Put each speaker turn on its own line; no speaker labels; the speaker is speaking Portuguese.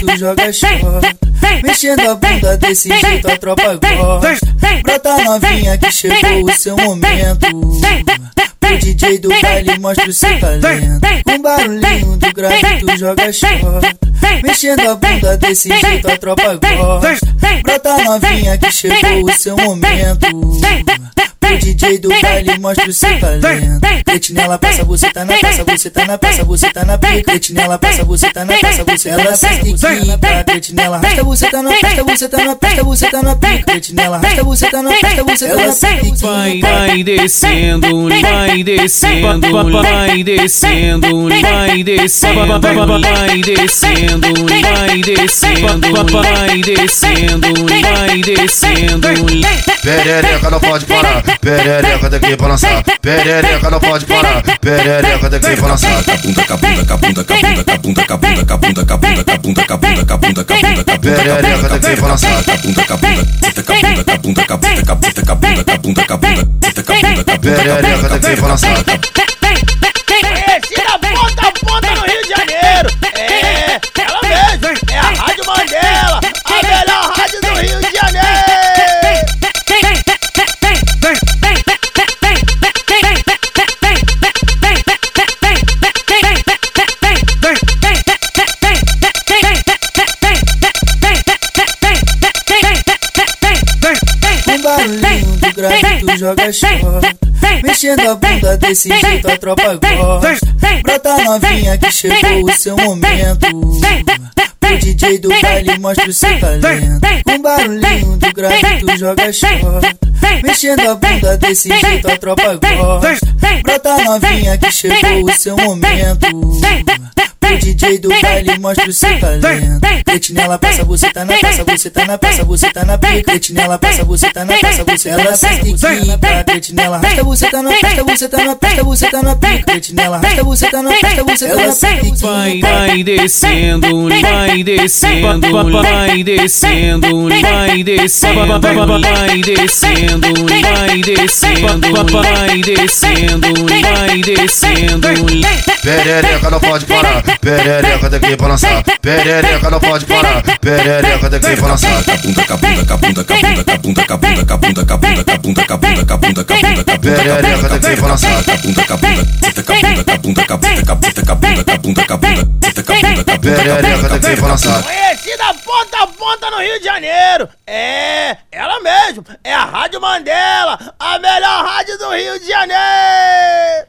tu joga chora. Mexendo a bunda desse jeito a tropa gosta. Brota novinha que chegou o seu momento. O DJ do baile mostra o seu talento. Com barulhinho do grave tu joga chora. Mexendo a bunda desse jeito a tropa gosta. Brota novinha que chegou o seu momento. O DJ do baile mostra o seu talento. Cretinela passa você tá na passa você tá na passa você tá na pica. Cretinela passa você tá na passa você ela se equipa. Cretinela arrasta você tá na pasta você tá na pasta você tá na pica. Cretinela arrasta você tá na pasta você tá na pica.
Vai, vai descendo, vai descendo, vai descendo, vai descendo, vai descendo, vai descendo, vai descendo, vai descendo.
Perereca não pode parar, perereca tem que balançar. Perereca não pode parar, perereca tem que balançar.
Cabunda, cabunda, cabunda, cabunda, cabunda, cabunda, cabunda, cabunda, cabunda, cabunda, cabunda, cabunda, cabunda,
Perereca balançar.
cabunda, cabunda, senta cabunda, cabunda, cabunda, cabunda, cabunda, cabunda, cabunda, senta cabunda, cabunda,
Perereca tem que balançar.
Joga chora. Mexendo a bunda desse jeito a tropa gosta. Brota novinha que chegou o seu momento. O DJ do baile mostra o seu talento. Com barulhinho do grave tu joga chora. Mexendo a bunda desse jeito a tropa gosta. Brota novinha que chegou o seu momento. O DJ do baile mostra o seu talento. Cretinela passa você tá na passa você tá na passa você tá na pica. Cretinela passa você tá na passa você ela se equipa. Cretinela arrasta você tá na pasta você tá na pasta você tá na pica. Cretinela arrasta você tá na pasta você tá na pica.
Vai, vai descendo, vai descendo, vai descendo, vai descendo, vai descendo, vai descendo, vai descendo, vai descendo.
Perereca não pode parar, perereca tem que balançar. Perereca não pode parar, perereca tem que balançar.
cabunda, cabunda, cabunda, cabunda, cabunda, cabunda, cabunda, cabunda, cabunda, cabunda, cabunda, cabunda, cabunda,
Perereca tem que balançar.
cabunda, cabunda, cabunda, cabunda, cabunda, cabunda, cabunda, cabunda, cabunda, cabunda, cabunda,
Perereca tem que balançar.
Conhecida ponta a ponta no Rio de Janeiro. É, ela mesmo. É a Rádio Mandela, a melhor rádio do Rio de Janeiro.